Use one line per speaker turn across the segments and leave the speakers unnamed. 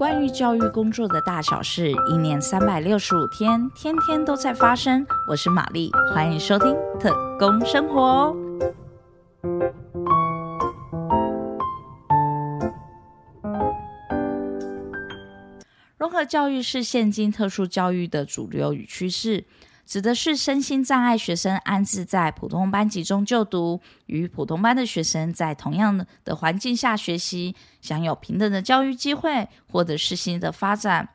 关于教育工作的大小事，一年三百六十五天，天天都在发生。我是玛丽，欢迎收听特工生活。融合教育是现今特殊教育的主流与趋势。指的是身心障碍学生安置在普通班级中就读，与普通班的学生在同样的环境下学习，享有平等的教育机会，获得适性的发展。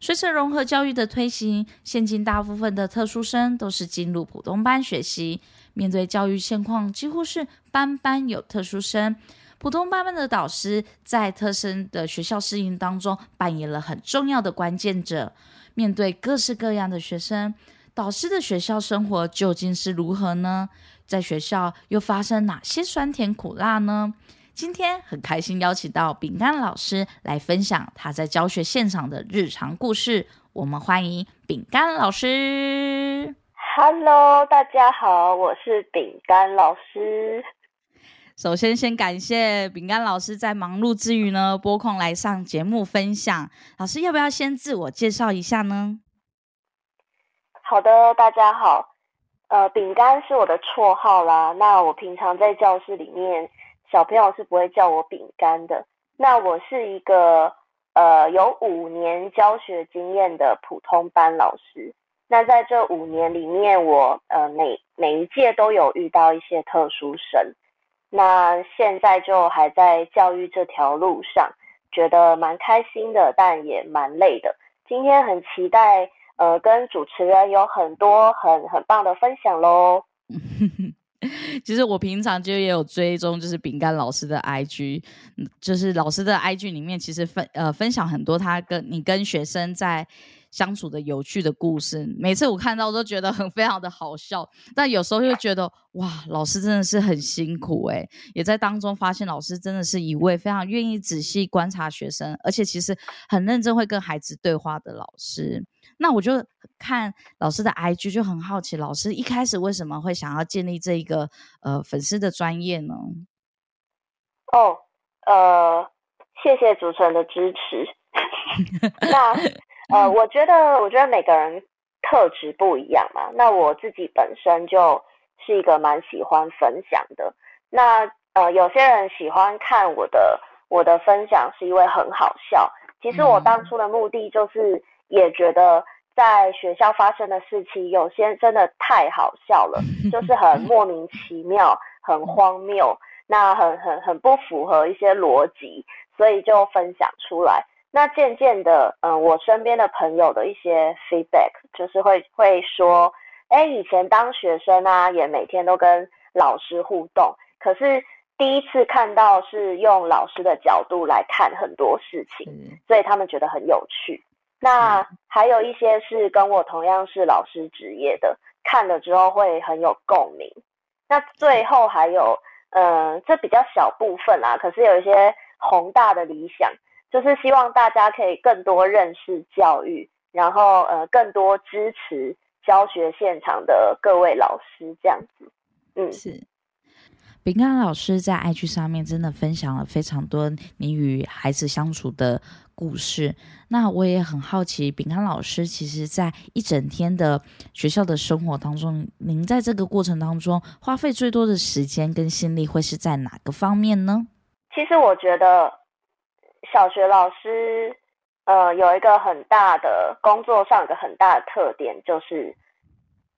随着融合教育的推行，现今大部分的特殊生都是进入普通班学习。面对教育现况，几乎是班班有特殊生。普通班班的导师在特生的学校适应当中扮演了很重要的关键者。面对各式各样的学生。导师的学校生活究竟是如何呢？在学校又发生哪些酸甜苦辣呢？今天很开心邀请到饼干老师来分享他在教学现场的日常故事。我们欢迎饼干老师。
Hello，大家好，我是饼干老师。
首先，先感谢饼干老师在忙碌之余呢，拨空来上节目分享。老师要不要先自我介绍一下呢？
好的，大家好。呃，饼干是我的绰号啦。那我平常在教室里面，小朋友是不会叫我饼干的。那我是一个呃有五年教学经验的普通班老师。那在这五年里面，我呃每每一届都有遇到一些特殊生。那现在就还在教育这条路上，觉得蛮开心的，但也蛮累的。今天很期待。呃，跟主持人有很多很很棒的分享喽。
其实我平常就也有追踪，就是饼干老师的 IG，就是老师的 IG 里面，其实分呃分享很多他跟你跟学生在。相处的有趣的故事，每次我看到都觉得很 非常的好笑，但有时候又觉得哇，老师真的是很辛苦诶，也在当中发现老师真的是一位非常愿意仔细观察学生，而且其实很认真会跟孩子对话的老师。那我就看老师的 IG 就很好奇，老师一开始为什么会想要建立这一个呃粉丝的专业呢？
哦，呃，谢谢主持人的支持。那。呃，我觉得，我觉得每个人特质不一样嘛。那我自己本身就是一个蛮喜欢分享的。那呃，有些人喜欢看我的我的分享，是因为很好笑。其实我当初的目的就是，也觉得在学校发生的事情，有些真的太好笑了，就是很莫名其妙、很荒谬，那很很很不符合一些逻辑，所以就分享出来。那渐渐的，嗯，我身边的朋友的一些 feedback 就是会会说，哎，以前当学生啊，也每天都跟老师互动，可是第一次看到是用老师的角度来看很多事情，所以他们觉得很有趣。那还有一些是跟我同样是老师职业的，看了之后会很有共鸣。那最后还有，嗯，这比较小部分啦，可是有一些宏大的理想。就是希望大家可以更多认识教育，然后呃更多支持教学现场的各位老师这样子。
嗯，是饼干老师在 IG 上面真的分享了非常多你与孩子相处的故事。那我也很好奇，饼干老师其实在一整天的学校的生活当中，您在这个过程当中花费最多的时间跟心力会是在哪个方面呢？
其实我觉得。小学老师，呃，有一个很大的工作上一个很大的特点，就是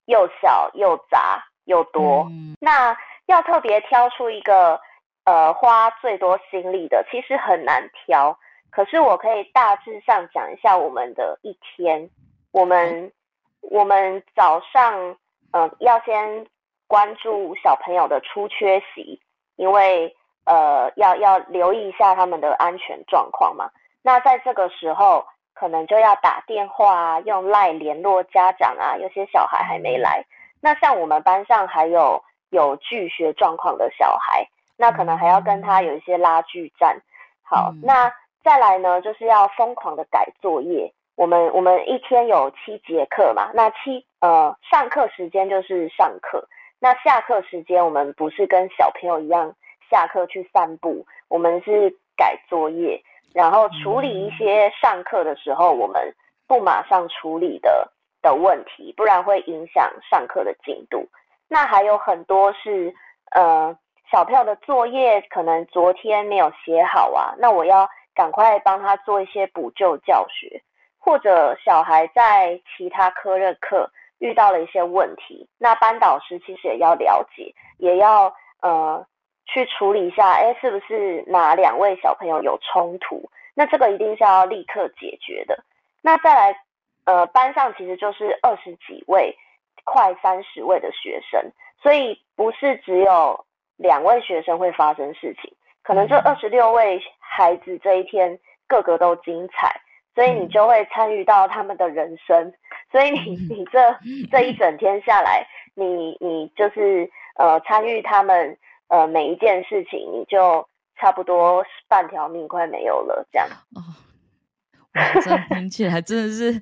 又小又杂又多。那要特别挑出一个，呃，花最多心力的，其实很难挑。可是我可以大致上讲一下我们的一天。我们我们早上，嗯，要先关注小朋友的出缺席，因为。呃，要要留意一下他们的安全状况嘛。那在这个时候，可能就要打电话啊，用赖联络家长啊。有些小孩还没来，那像我们班上还有有拒学状况的小孩，那可能还要跟他有一些拉锯战。好，那再来呢，就是要疯狂的改作业。我们我们一天有七节课嘛，那七呃上课时间就是上课，那下课时间我们不是跟小朋友一样。下课去散步，我们是改作业，然后处理一些上课的时候我们不马上处理的的问题，不然会影响上课的进度。那还有很多是呃小朋友的作业可能昨天没有写好啊，那我要赶快帮他做一些补救教学，或者小孩在其他科任课遇到了一些问题，那班导师其实也要了解，也要呃。去处理一下，哎，是不是哪两位小朋友有冲突？那这个一定是要立刻解决的。那再来，呃，班上其实就是二十几位，快三十位的学生，所以不是只有两位学生会发生事情，可能这二十六位孩子这一天个个都精彩，所以你就会参与到他们的人生，所以你你这这一整天下来，你你就是呃参与他们。呃，每一件事情你就差不多半条命快没有了，这样。哦，
这样听起来真的是，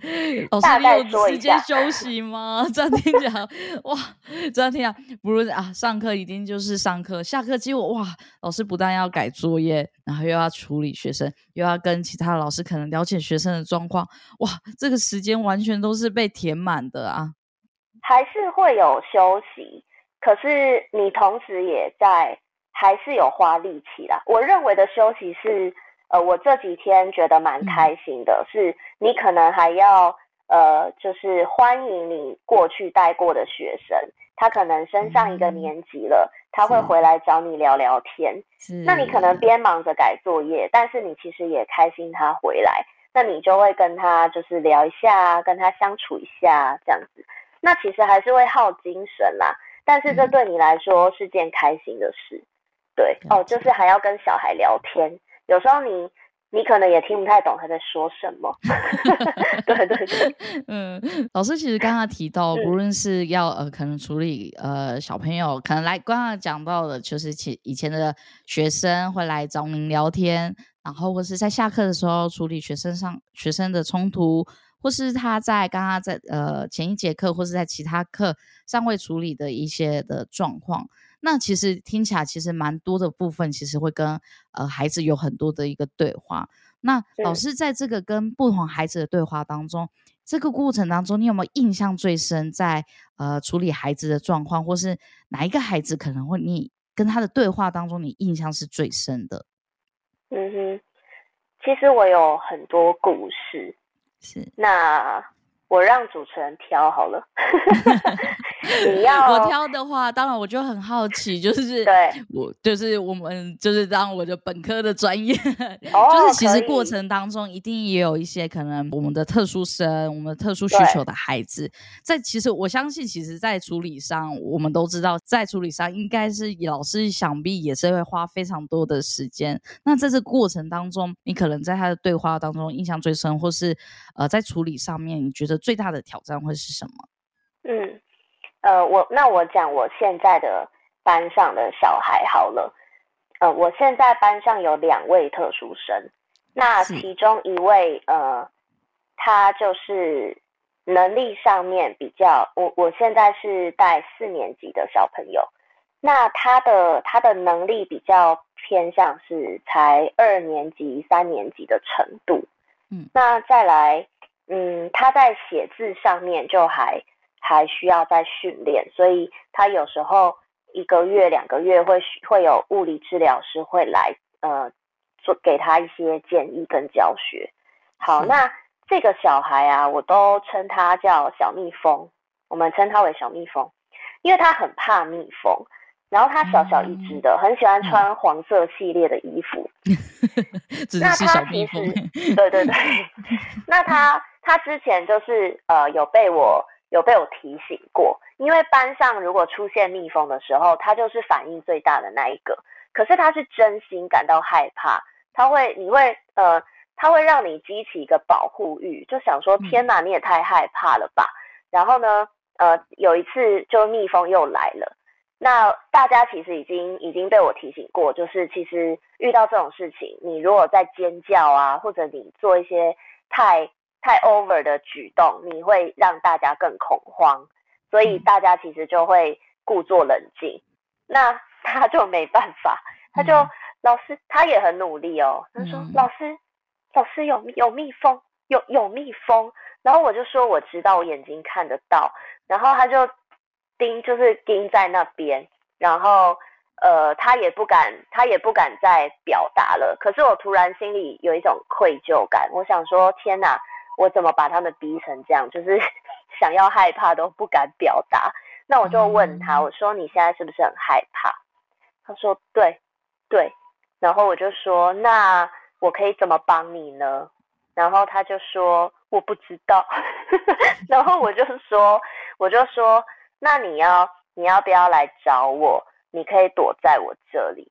老师你有时间休息吗？这样听起来，哇，这样听起来不如啊，上课一定就是上课，下课结果哇，老师不但要改作业，然后又要处理学生，又要跟其他老师可能了解学生的状况，哇，这个时间完全都是被填满的啊。
还是会有休息。可是你同时也在，还是有花力气啦。我认为的休息是，呃，我这几天觉得蛮开心的，是你可能还要，呃，就是欢迎你过去带过的学生，他可能升上一个年级了，他会回来找你聊聊天。那你可能边忙着改作业，但是你其实也开心他回来，那你就会跟他就是聊一下，跟他相处一下这样子。那其实还是会耗精神啦。但是这对你来说是件开心的事，对哦，就是还要跟小孩聊天，有时候你你可能也听不太懂他在说什么，对对对，
嗯，老师其实刚刚提到，不论是要呃可能处理呃小朋友，可能来刚刚讲到的，就是其以前的学生会来找您聊天，然后或是在下课的时候处理学生上学生的冲突。或是他在刚刚在呃前一节课，或是在其他课尚未处理的一些的状况，那其实听起来其实蛮多的部分，其实会跟呃孩子有很多的一个对话。那老师在这个跟不同孩子的对话当中，这个过程当中，你有没有印象最深？在呃处理孩子的状况，或是哪一个孩子可能会你跟他的对话当中，你印象是最深的？
嗯哼，其实我有很多故事。
是，
那我让主持人挑好了。你要
我挑的话，当然我就很好奇，就是
对，
我就是我们就是当我的本科的专业，就是其实过程当中一定也有一些可能我们的特殊生、我们特殊需求的孩子，在其实我相信，其实，在处理上，我们都知道，在处理上应该是老师想必也是会花非常多的时间。那在这过程当中，你可能在他的对话当中印象最深，或是呃，在处理上面，你觉得最大的挑战会是什么？
嗯。呃，我那我讲我现在的班上的小孩好了。呃，我现在班上有两位特殊生，那其中一位呃，他就是能力上面比较，我我现在是带四年级的小朋友，那他的他的能力比较偏向是才二年级、三年级的程度。嗯，那再来，嗯，他在写字上面就还。还需要再训练，所以他有时候一个月、两个月会会有物理治疗师会来，呃，做给他一些建议跟教学。好，那这个小孩啊，我都称他叫小蜜蜂，我们称他为小蜜蜂，因为他很怕蜜蜂，然后他小小一只的，很喜欢穿黄色系列的衣服。
那他其
实，对对对，那他他之前就是呃有被我。有被我提醒过，因为班上如果出现蜜蜂的时候，他就是反应最大的那一个。可是他是真心感到害怕，他会，你会，呃，他会让你激起一个保护欲，就想说：天哪，你也太害怕了吧！然后呢，呃，有一次就蜜蜂又来了，那大家其实已经已经被我提醒过，就是其实遇到这种事情，你如果在尖叫啊，或者你做一些太。太 over 的举动，你会让大家更恐慌，所以大家其实就会故作冷静。那 他就没办法，他就老师他也很努力哦。他说：“老师，老师有有蜜蜂，有有蜜蜂。然后我就说我知道，我眼睛看得到。然后他就盯，就是盯在那边。然后呃，他也不敢，他也不敢再表达了。可是我突然心里有一种愧疚感，我想说天哪，我怎么把他们逼成这样？就是 想要害怕都不敢表达。那我就问他，我说你现在是不是很害怕？他说对，对。然后我就说那我可以怎么帮你呢？然后他就说我不知道，然后我就说我就说那你要你要不要来找我？你可以躲在我这里。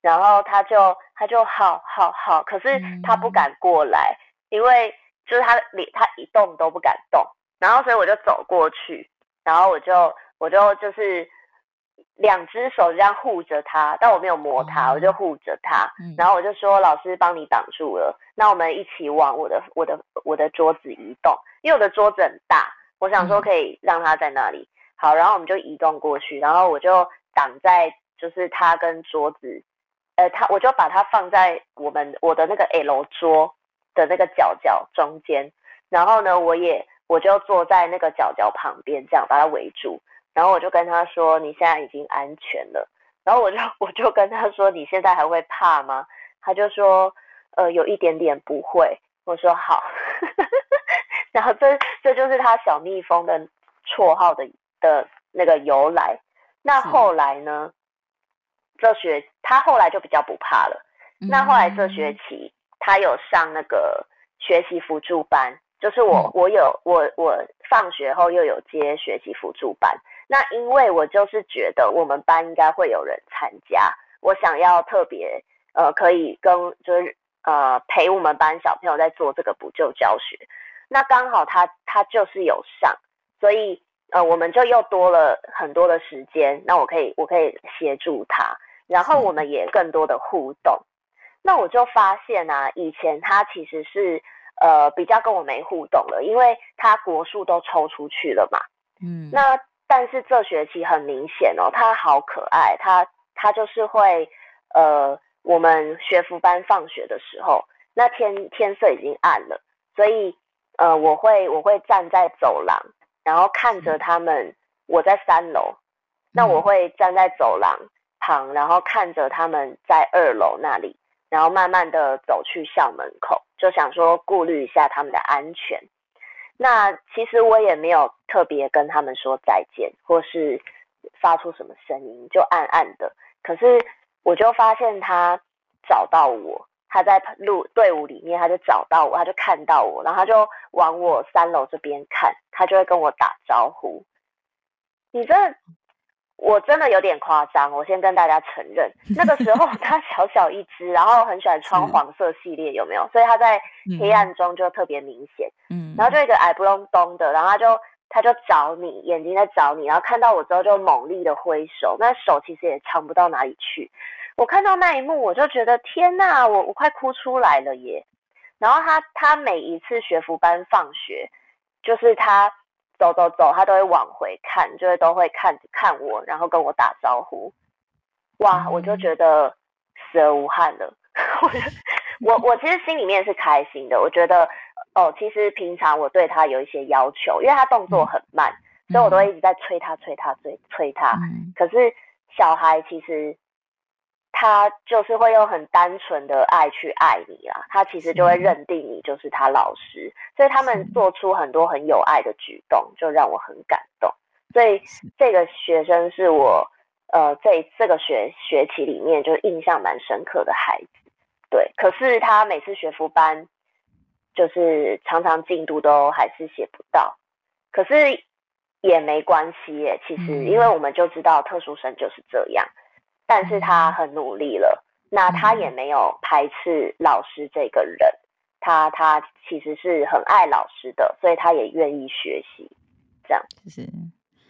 然后他就他就好好好，可是他不敢过来，因为就是他连他一动都不敢动。然后所以我就走过去，然后我就我就就是。两只手这样护着他，但我没有摸他，我就护着他。然后我就说：“老师帮你挡住了，那我们一起往我的、我的、我的桌子移动，因为我的桌子很大，我想说可以让他在那里。好，然后我们就移动过去，然后我就挡在就是他跟桌子，呃，他我就把它放在我们我的那个 L 桌的那个角角中间，然后呢，我也我就坐在那个角角旁边，这样把它围住。”然后我就跟他说：“你现在已经安全了。”然后我就我就跟他说：“你现在还会怕吗？”他就说：“呃，有一点点不会。”我说：“好。”然后这这就是他小蜜蜂的绰号的的那个由来。那后来呢？这学他后来就比较不怕了。那后来这学期他有上那个学习辅助班，就是我我有我我放学后又有接学习辅助班。那因为我就是觉得我们班应该会有人参加，我想要特别呃可以跟就是呃陪我们班小朋友在做这个补救教学，那刚好他他就是有上，所以呃我们就又多了很多的时间，那我可以我可以协助他，然后我们也更多的互动，那我就发现啊，以前他其实是呃比较跟我没互动了，因为他国术都抽出去了嘛，嗯，那。但是这学期很明显哦，他好可爱，他他就是会，呃，我们学服班放学的时候，那天天色已经暗了，所以呃，我会我会站在走廊，然后看着他们，我在三楼，那我会站在走廊旁，然后看着他们在二楼那里，然后慢慢的走去校门口，就想说顾虑一下他们的安全。那其实我也没有特别跟他们说再见，或是发出什么声音，就暗暗的。可是我就发现他找到我，他在路队伍里面，他就找到我，他就看到我，然后他就往我三楼这边看，他就会跟我打招呼。你这。我真的有点夸张，我先跟大家承认，那个时候他小小一只，然后很喜欢穿 黄色系列，有没有？所以他在黑暗中就特别明显。嗯，然后就一个矮不隆咚的，然后他就他就找你，眼睛在找你，然后看到我之后就猛力的挥手，那手其实也长不到哪里去。我看到那一幕，我就觉得天呐，我我快哭出来了耶！然后他他每一次学服班放学，就是他。走走走，他都会往回看，就会都会看看我，然后跟我打招呼。哇，我就觉得死而无憾了。我我其实心里面是开心的，我觉得哦，其实平常我对他有一些要求，因为他动作很慢，所以我都会一直在催他、催他、催催他。可是小孩其实。他就是会用很单纯的爱去爱你啊，他其实就会认定你就是他老师，所以他们做出很多很有爱的举动，就让我很感动。所以这个学生是我呃这这个学学期里面就印象蛮深刻的孩子，对。可是他每次学服班，就是常常进度都还是写不到，可是也没关系耶。其实因为我们就知道特殊生就是这样。但是他很努力了，那他也没有排斥老师这个人，他他其实是很爱老师的，所以他也愿意学习，这样
是，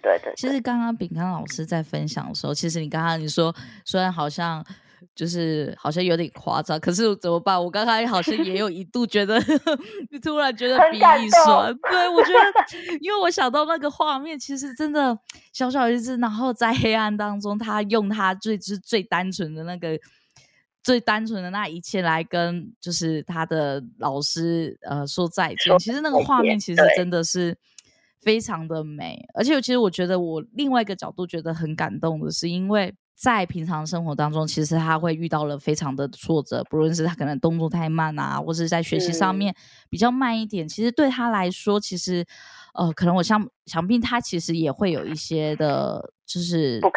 对对。
其实刚刚饼干老师在分享的时候，其实你刚刚你说虽然好像。就是好像有点夸张，可是怎么办？我刚才好像也有一度觉得，突然觉得鼻翼酸。对，我觉得，因为我想到那个画面，其实真的小小一只，然后在黑暗当中，他用他最最最单纯的那个最单纯的那一切来跟就是他的老师呃说再见。其实那个画面其实真的是非常的美，而且其实我觉得我另外一个角度觉得很感动的是，因为在平常生活当中，其实他会遇到了非常的挫折，不论是他可能动作太慢啊，或者在学习上面比较慢一点，其实对他来说，其实。呃，可能我想想必他其实也会有一些的，就是
挫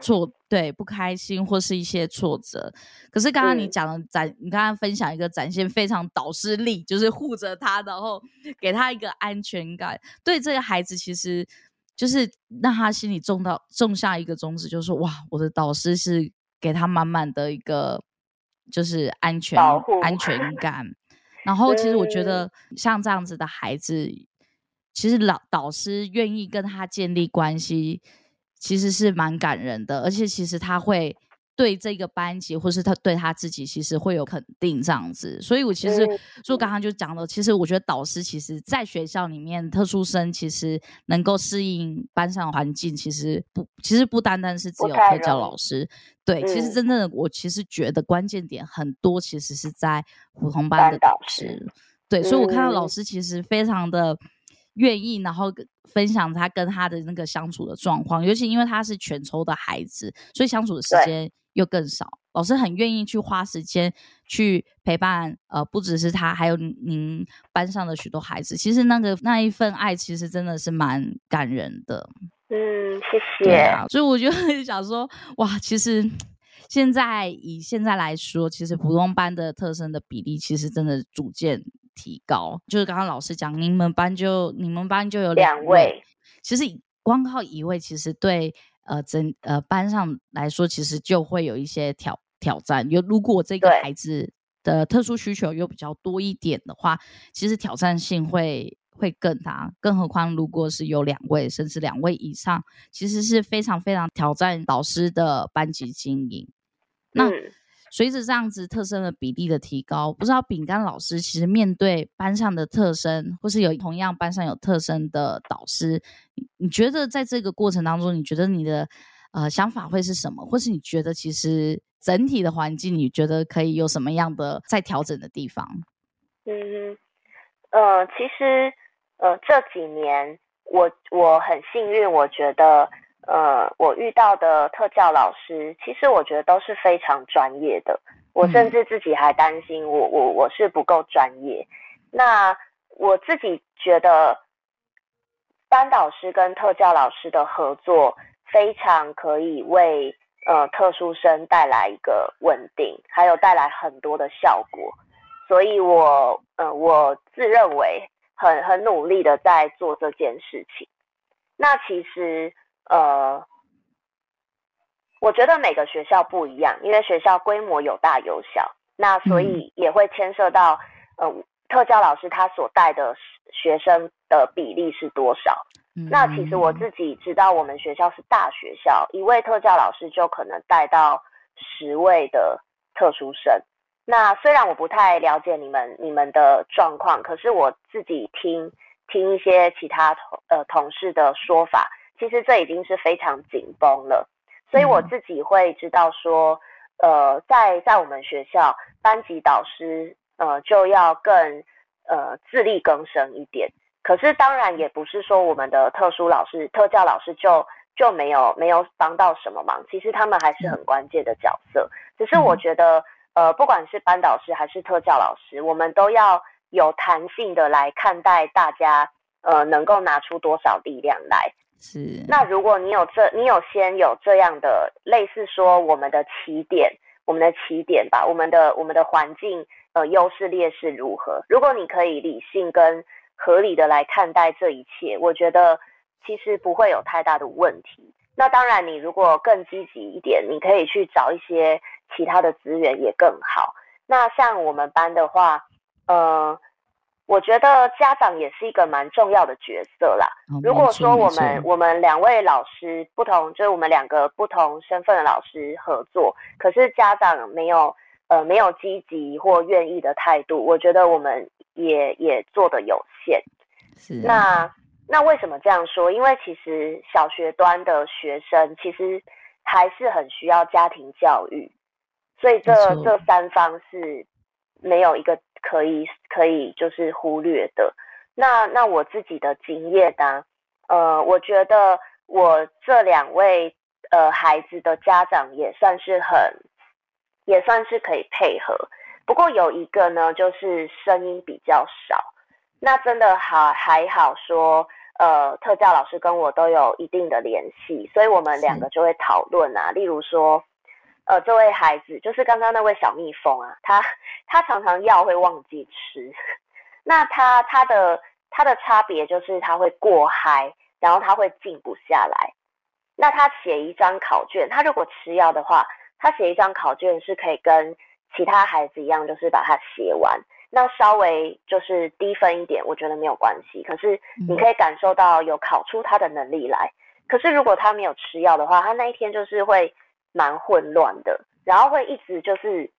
挫对不开心或是一些挫折。可是刚刚你讲的展，你刚刚分享一个展现非常导师力，就是护着他，然后给他一个安全感。对这个孩子，其实就是让他心里种到种下一个种子，就是哇，我的导师是给他满满的一个就是安全安全感。然后其实我觉得像这样子的孩子。其实老导师愿意跟他建立关系，其实是蛮感人的，而且其实他会对这个班级，或是他对他自己，其实会有肯定这样子。所以我其实就刚刚就讲了，其实我觉得导师其实在学校里面，特殊生其实能够适应班上环境，其实不，其实不单单是只有特教老师。对，其实真正的我其实觉得关键点很多，其实是在普通班的导师。对，所以我看到老师其实非常的。愿意，然后分享他跟他的那个相处的状况，尤其因为他是全抽的孩子，所以相处的时间又更少。老师很愿意去花时间去陪伴，呃，不只是他，还有您班上的许多孩子。其实那个那一份爱，其实真的是蛮感人的。
嗯，谢谢。
所以我就想说，哇，其实现在以现在来说，其实普通班的特生的比例，其实真的逐渐。提高就是刚刚老师讲，你们班就你们班就有两位，其实光靠一位，其实对呃整呃班上来说，其实就会有一些挑挑战。有如果这个孩子的特殊需求又比较多一点的话，其实挑战性会会更大。更何况如果是有两位甚至两位以上，其实是非常非常挑战导师的班级经营。那随着这样子特生的比例的提高，不知道饼干老师其实面对班上的特生，或是有同样班上有特生的导师，你觉得在这个过程当中，你觉得你的呃想法会是什么？或是你觉得其实整体的环境，你觉得可以有什么样的在调整的地方？
嗯，呃，其实呃这几年我我很幸运，我觉得。呃，我遇到的特教老师，其实我觉得都是非常专业的。我甚至自己还担心，我我我是不够专业。那我自己觉得，班导师跟特教老师的合作，非常可以为呃特殊生带来一个稳定，还有带来很多的效果。所以，我呃我自认为很很努力的在做这件事情。那其实。呃，我觉得每个学校不一样，因为学校规模有大有小，那所以也会牵涉到，呃，特教老师他所带的学生的比例是多少。那其实我自己知道，我们学校是大学校，一位特教老师就可能带到十位的特殊生。那虽然我不太了解你们你们的状况，可是我自己听听一些其他同呃同事的说法。其实这已经是非常紧绷了，所以我自己会知道说，呃，在在我们学校班级导师呃就要更呃自力更生一点。可是当然也不是说我们的特殊老师、特教老师就就没有没有帮到什么忙，其实他们还是很关键的角色。只是我觉得，呃，不管是班导师还是特教老师，我们都要有弹性的来看待大家，呃，能够拿出多少力量来。
是，
那如果你有这，你有先有这样的类似说我们的起点，我们的起点吧，我们的我们的环境，呃，优势劣势如何？如果你可以理性跟合理的来看待这一切，我觉得其实不会有太大的问题。那当然，你如果更积极一点，你可以去找一些其他的资源也更好。那像我们班的话，呃。我觉得家长也是一个蛮重要的角色啦。如果说我们我们两位老师不同，就是我们两个不同身份的老师合作，可是家长没有呃没有积极或愿意的态度，我觉得我们也也做的有限。
是
那那为什么这样说？因为其实小学端的学生其实还是很需要家庭教育，所以这这三方是没有一个可以可以就是忽略的。那那我自己的经验呢？呃，我觉得我这两位呃孩子的家长也算是很，也算是可以配合。不过有一个呢，就是声音比较少。那真的还还好说，呃，特教老师跟我都有一定的联系，所以我们两个就会讨论啊。例如说，呃，这位孩子就是刚刚那位小蜜蜂啊，他他常常药会忘记吃。那他他的他的差别就是他会过嗨，然后他会静不下来。那他写一张考卷，他如果吃药的话，他写一张考卷是可以跟其他孩子一样，就是把它写完。那稍微就是低分一点，我觉得没有关系。可是你可以感受到有考出他的能力来。可是如果他没有吃药的话，他那一天就是会蛮混乱的，然后会一直就是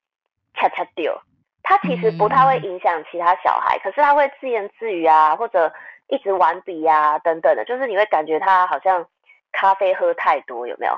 恰恰丢。他其实不太会影响其他小孩，可是他会自言自语啊，或者一直玩笔啊等等的，就是你会感觉他好像咖啡喝太多，有没有？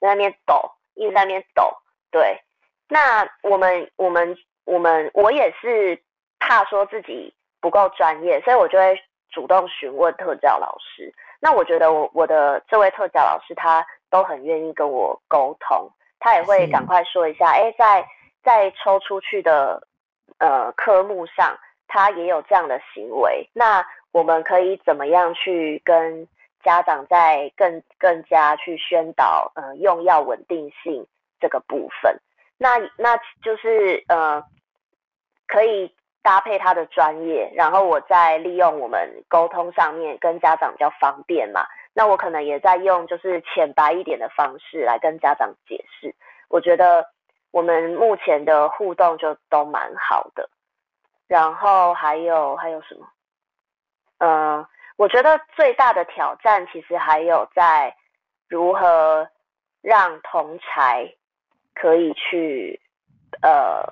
在那边抖，一直在那边抖。对，那我们我们我们我也是。怕说自己不够专业，所以我就会主动询问特教老师。那我觉得我我的这位特教老师他都很愿意跟我沟通，他也会赶快说一下，哎，在在抽出去的呃科目上，他也有这样的行为。那我们可以怎么样去跟家长在更更加去宣导呃用药稳定性这个部分？那那就是呃可以。搭配他的专业，然后我再利用我们沟通上面跟家长比较方便嘛。那我可能也在用就是浅白一点的方式来跟家长解释。我觉得我们目前的互动就都蛮好的。然后还有还有什么？嗯，我觉得最大的挑战其实还有在如何让同才可以去呃。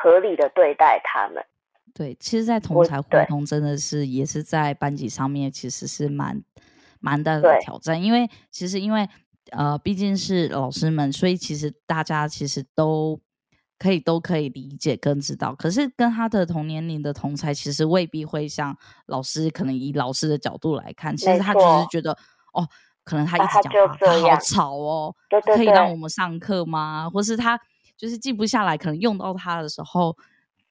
合理的对待他们，
对，其实，在同才互动真的是也是在班级上面，其实是蛮蛮大的挑战。因为其实因为呃，毕竟是老师们，所以其实大家其实都可以都可以理解跟知道。可是跟他的同年龄的同才，其实未必会像老师，可能以老师的角度来看，其实他只是觉得哦，可能他一直讲话，他好吵哦，可以让我们上课吗？或是他。就是记不下来，可能用到它的时候，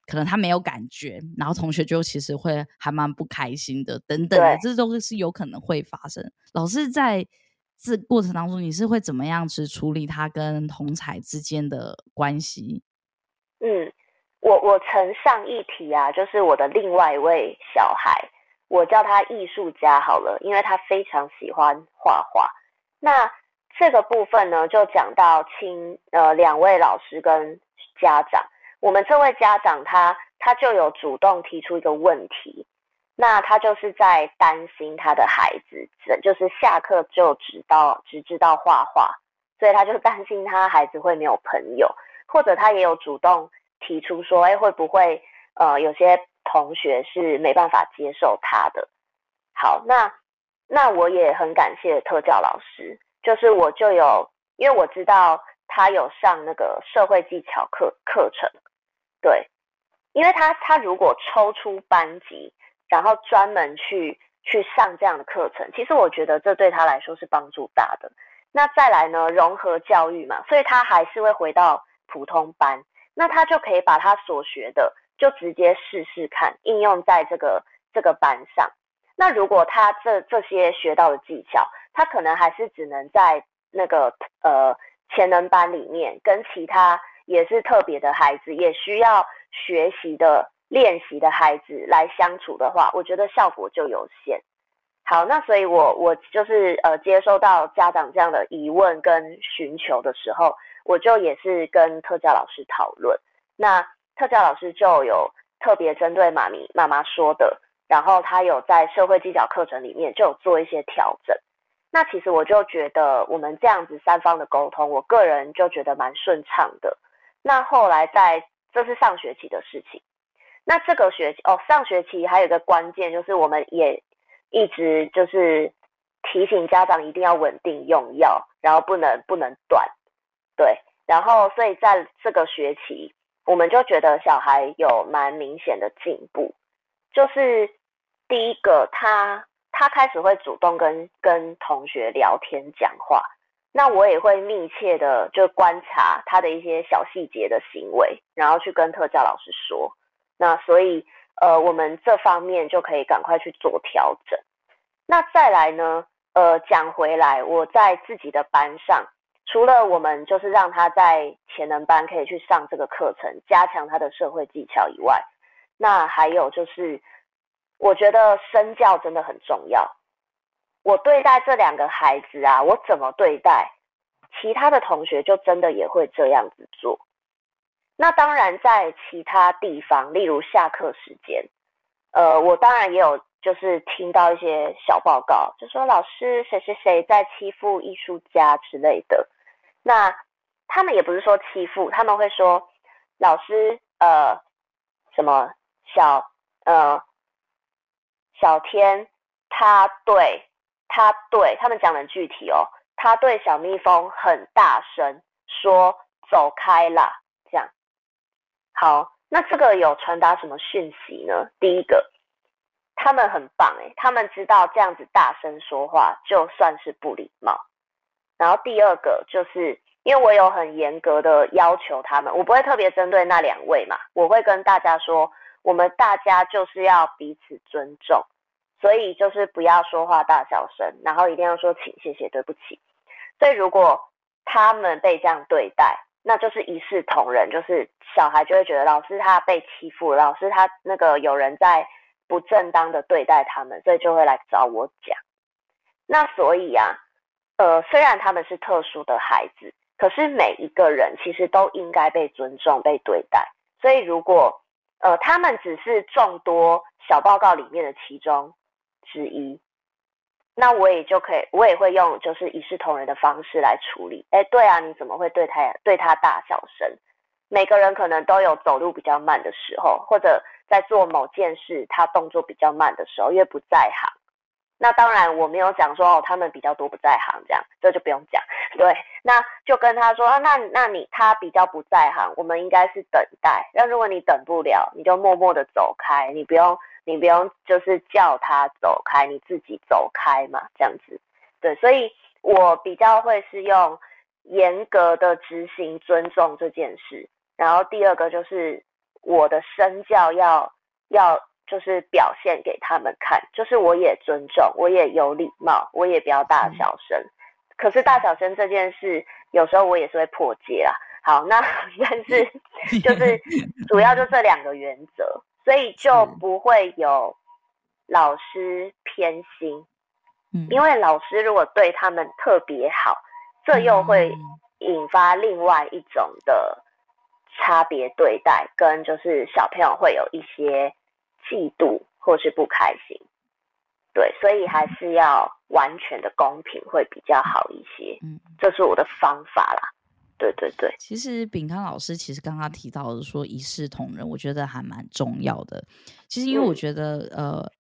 可能他没有感觉，然后同学就其实会还蛮不开心的，等等的，这都是有可能会发生。老师在这过程当中，你是会怎么样去处理他跟同才之间的关系？
嗯，我我曾上一题啊，就是我的另外一位小孩，我叫他艺术家好了，因为他非常喜欢画画。那这个部分呢，就讲到亲呃两位老师跟家长，我们这位家长他他就有主动提出一个问题，那他就是在担心他的孩子，就是下课就只到只知道画画，所以他就担心他孩子会没有朋友，或者他也有主动提出说，哎会不会呃有些同学是没办法接受他的。好，那那我也很感谢特教老师。就是我就有，因为我知道他有上那个社会技巧课课程，对，因为他他如果抽出班级，然后专门去去上这样的课程，其实我觉得这对他来说是帮助大的。那再来呢，融合教育嘛，所以他还是会回到普通班，那他就可以把他所学的就直接试试看，应用在这个这个班上。那如果他这这些学到的技巧，他可能还是只能在那个呃潜能班里面，跟其他也是特别的孩子，也需要学习的练习的孩子来相处的话，我觉得效果就有限。好，那所以我我就是呃接收到家长这样的疑问跟寻求的时候，我就也是跟特教老师讨论。那特教老师就有特别针对妈咪妈妈说的，然后他有在社会技巧课程里面就有做一些调整。那其实我就觉得我们这样子三方的沟通，我个人就觉得蛮顺畅的。那后来在这是上学期的事情，那这个学期哦，上学期还有一个关键就是我们也一直就是提醒家长一定要稳定用药，然后不能不能断。对，然后所以在这个学期，我们就觉得小孩有蛮明显的进步，就是第一个他他开始会主动跟跟同学聊天讲话，那我也会密切的就观察他的一些小细节的行为，然后去跟特教老师说，那所以呃我们这方面就可以赶快去做调整。那再来呢？呃，讲回来，我在自己的班上，除了我们就是让他在潜能班可以去上这个课程，加强他的社会技巧以外，那还有就是，我觉得身教真的很重要。我对待这两个孩子啊，我怎么对待，其他的同学就真的也会这样子做。那当然，在其他地方，例如下课时间，呃，我当然也有。就是听到一些小报告，就说老师谁谁谁在欺负艺术家之类的。那他们也不是说欺负，他们会说老师呃什么小呃小天他对他对他们讲的具体哦，他对小蜜蜂很大声说走开啦，这样。好，那这个有传达什么讯息呢？第一个。他们很棒诶，他们知道这样子大声说话就算是不礼貌。然后第二个就是因为我有很严格的要求他们，我不会特别针对那两位嘛，我会跟大家说，我们大家就是要彼此尊重，所以就是不要说话大小声，然后一定要说请、谢谢、对不起。所以如果他们被这样对待，那就是一视同仁，就是小孩就会觉得老师他被欺负，老师他那个有人在。不正当的对待他们，所以就会来找我讲。那所以啊，呃，虽然他们是特殊的孩子，可是每一个人其实都应该被尊重、被对待。所以如果呃他们只是众多小报告里面的其中之一，那我也就可以，我也会用就是一视同仁的方式来处理。哎，对啊，你怎么会对他对他大小声？每个人可能都有走路比较慢的时候，或者。在做某件事，他动作比较慢的时候，因为不在行。那当然我没有讲说哦，他们比较多不在行，这样这就不用讲。对，那就跟他说啊，那那你他比较不在行，我们应该是等待。那如果你等不了，你就默默的走开，你不用你不用就是叫他走开，你自己走开嘛，这样子。对，所以我比较会是用严格的执行尊重这件事，然后第二个就是。我的身教要要就是表现给他们看，就是我也尊重，我也有礼貌，我也不要大小声。可是大小声这件事，有时候我也是会破戒啊。好，那 但是 就是主要就这两个原则，所以就不会有老师偏心。嗯，因为老师如果对他们特别好，这又会引发另外一种的。差别对待跟就是小朋友会有一些嫉妒或是不开心，对，所以还是要完全的公平会比较好一些。嗯，这是我的方法啦。对对对，
其实炳康老师其实刚刚提到的说一视同仁，我觉得还蛮重要的。其实因为我觉得呃，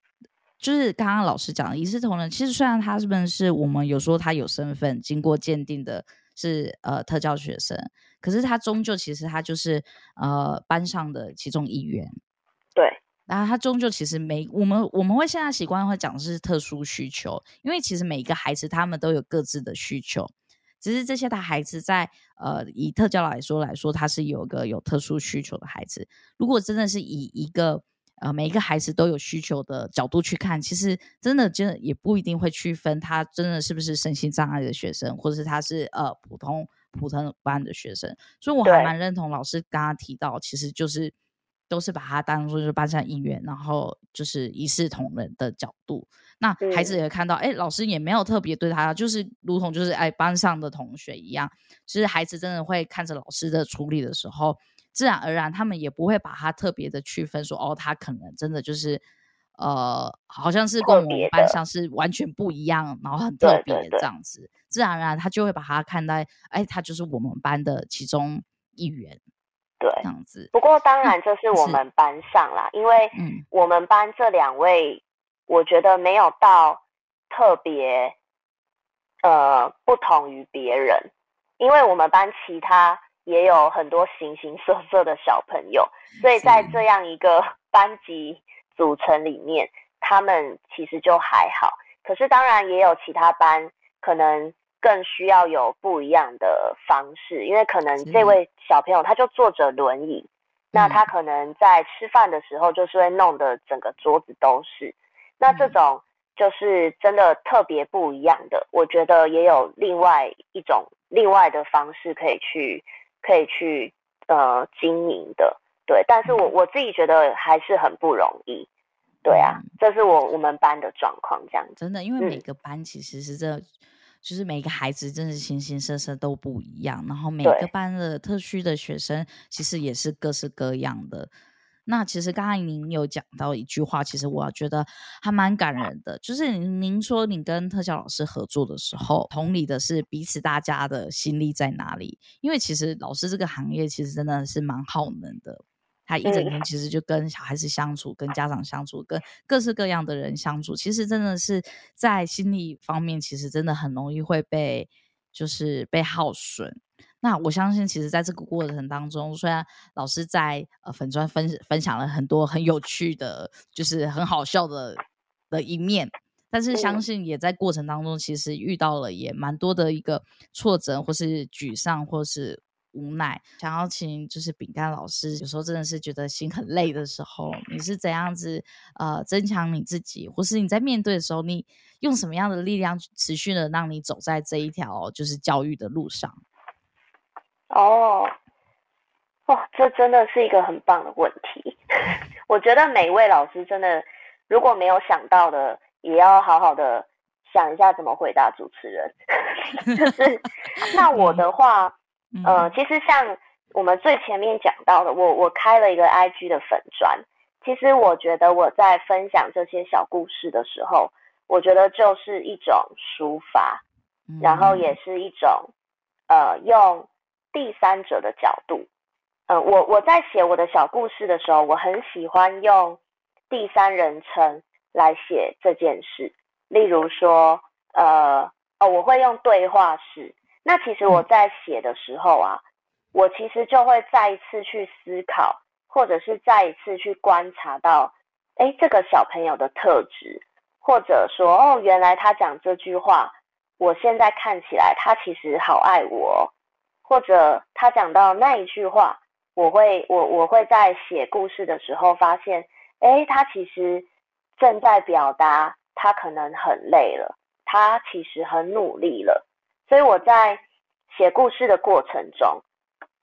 就是刚刚老师讲的一视同仁，其实虽然他是不是我们有说他有身份，经过鉴定的是呃特教学生。可是他终究其实他就是呃班上的其中一员，
对。
然后他终究其实每我们我们会现在习惯会讲的是特殊需求，因为其实每一个孩子他们都有各自的需求，只是这些的孩子在呃以特教来说来说，他是有个有特殊需求的孩子。如果真的是以一个呃每一个孩子都有需求的角度去看，其实真的真的也不一定会区分他真的是不是身心障碍的学生，或者是他是呃普通。普通班的学生，所以我还蛮认同老师刚刚提到，其实就是都是把他当做就是班上一员，然后就是一视同仁的角度。那孩子也看到，哎，老师也没有特别对他，就是如同就是哎班上的同学一样。其实孩子真的会看着老师的处理的时候，自然而然他们也不会把他特别的区分说，哦，他可能真的就是。呃，好像是跟我们班上是完全不一样，然后很特别这样子，自然而然他就会把他看待，哎，他就是我们班的其中一员，
对，
这样子。
不过当然这是我们班上啦，因为我们班这两位，我觉得没有到特别呃不同于别人，因为我们班其他也有很多形形色色的小朋友，所以在这样一个 班级组成里面，他们其实就还好。可是当然也有其他班可能更需要有不一样的方式，因为可能这位小朋友他就坐着轮椅，那他可能在吃饭的时候就是会弄得整个桌子都是。那这种就是真的特别不一样的，我觉得也有另外一种另外的方式可以去。可以去呃经营的，对，但是我我自己觉得还是很不容易，对啊，这是我我们班的状况，这样
真的，因为。每个班其实是这，就是每个孩子真是形形色色都不一样，然后每个班的特需的学生其实也是各式各样的。那其实刚才您有讲到一句话，其实我觉得还蛮感人的，就是您说你跟特教老师合作的时候，同理的是彼此大家的心力在哪里？因为其实老师这个行业其实真的是蛮耗能的，他一整天其实就跟小孩子相处、跟家长相处、跟各式各样的人相处，其实真的是在心理方面，其实真的很容易会被就是被耗损。那我相信，其实在这个过程当中，虽然老师在呃粉砖分分享了很多很有趣的，就是很好笑的的一面，但是相信也在过程当中，其实遇到了也蛮多的一个挫折，或是沮丧，或是无奈。想要请就是饼干老师，有时候真的是觉得心很累的时候，你是怎样子呃增强你自己，或是你在面对的时候，你用什么样的力量持续的让你走在这一条就是教育的路上？
哦，哇，这真的是一个很棒的问题。我觉得每一位老师真的，如果没有想到的，也要好好的想一下怎么回答主持人。就是 那我的话，呃，其实像我们最前面讲到的，我我开了一个 IG 的粉砖。其实我觉得我在分享这些小故事的时候，我觉得就是一种抒发，然后也是一种呃用。第三者的角度，嗯，我我在写我的小故事的时候，我很喜欢用第三人称来写这件事。例如说，呃，哦，我会用对话式。那其实我在写的时候啊，我其实就会再一次去思考，或者是再一次去观察到，哎，这个小朋友的特质，或者说，哦，原来他讲这句话，我现在看起来他其实好爱我。或者他讲到那一句话，我会我我会在写故事的时候发现，哎，他其实正在表达他可能很累了，他其实很努力了。所以我在写故事的过程中，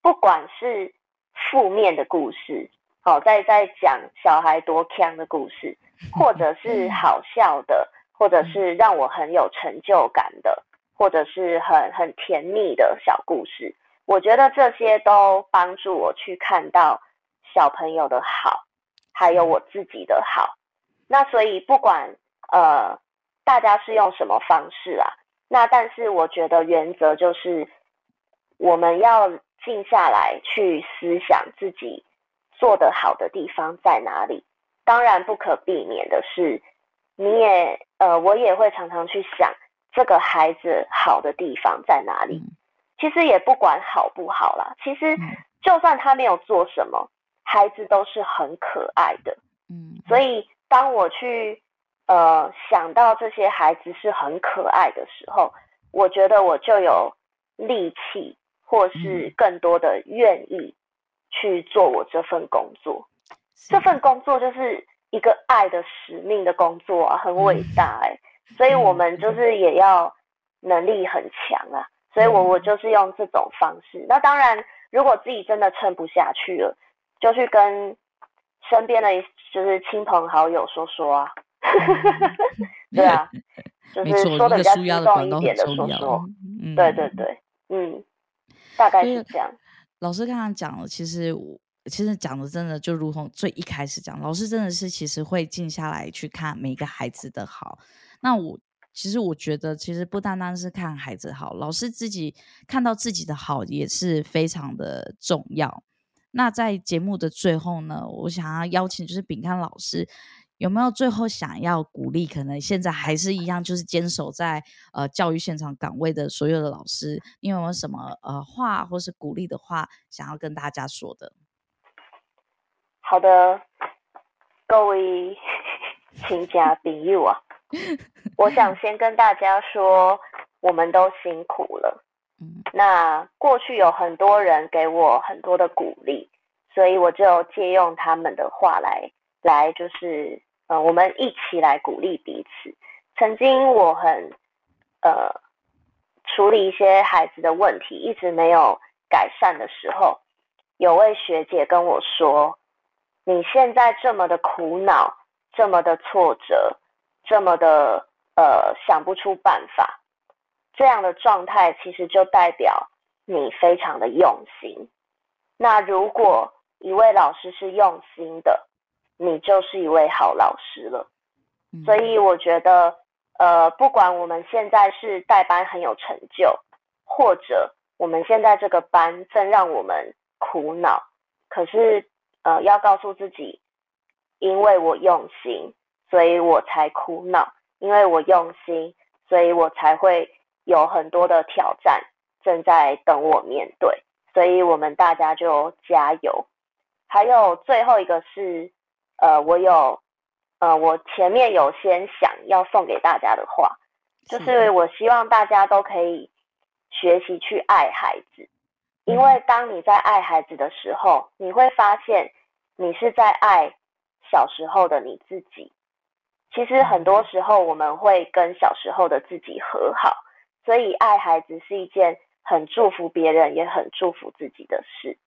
不管是负面的故事，好在在讲小孩多强的故事，或者是好笑的，或者是让我很有成就感的。或者是很很甜蜜的小故事，我觉得这些都帮助我去看到小朋友的好，还有我自己的好。那所以不管呃大家是用什么方式啊，那但是我觉得原则就是我们要静下来去思想自己做得好的地方在哪里。当然不可避免的是，你也呃我也会常常去想。这个孩子好的地方在哪里？其实也不管好不好啦。其实就算他没有做什么，孩子都是很可爱的。嗯，所以当我去呃想到这些孩子是很可爱的时候，我觉得我就有力气，或是更多的愿意去做我这份工作。这份工作就是一个爱的使命的工作啊，很伟大哎。所以我们就是也要能力很强啊，所以我我就是用这种方式。那当然，如果自己真的撑不下去了，就去跟身边的就是亲朋好友说说啊，对啊，就是说的比较激动一点的说说，对对对，嗯，大概是这样。
老师刚刚讲了，其实我其实讲的真的就如同最一开始讲，老师真的是其实会静下来去看每个孩子的好。那我其实我觉得，其实不单单是看孩子好，老师自己看到自己的好也是非常的重要。那在节目的最后呢，我想要邀请就是饼干老师有没有最后想要鼓励？可能现在还是一样，就是坚守在呃教育现场岗位的所有的老师，你有没有什么呃话或是鼓励的话想要跟大家说的？
好的，各位亲家朋友啊，我想先跟大家说，我们都辛苦了。嗯，那过去有很多人给我很多的鼓励，所以我就借用他们的话来来，就是呃，我们一起来鼓励彼此。曾经我很呃处理一些孩子的问题，一直没有改善的时候，有位学姐跟我说。你现在这么的苦恼，这么的挫折，这么的呃想不出办法，这样的状态其实就代表你非常的用心。那如果一位老师是用心的，你就是一位好老师了。所以我觉得，呃，不管我们现在是带班很有成就，或者我们现在这个班正让我们苦恼，可是。呃，要告诉自己，因为我用心，所以我才苦恼；因为我用心，所以我才会有很多的挑战正在等我面对。所以，我们大家就加油。还有最后一个是，呃，我有，呃，我前面有先想要送给大家的话，就是我希望大家都可以学习去爱孩子。因为当你在爱孩子的时候，你会发现你是在爱小时候的你自己。其实很多时候我们会跟小时候的自己和好，所以爱孩子是一件很祝福别人也很祝福自己的事。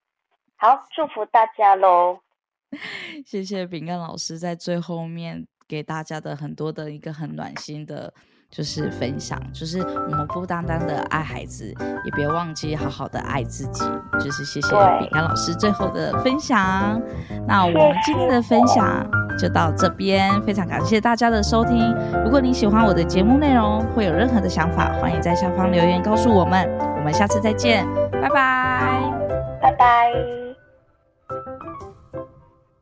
好，祝福大家喽！
谢谢饼干老师在最后面给大家的很多的一个很暖心的。就是分享，就是我们不单单的爱孩子，也别忘记好好的爱自己。就是谢谢饼干老师最后的分享。那我们今天的分享就到这边，非常感谢大家的收听。如果你喜欢我的节目内容，会有任何的想法，欢迎在下方留言告诉我们。我们下次再见，拜拜，
拜拜。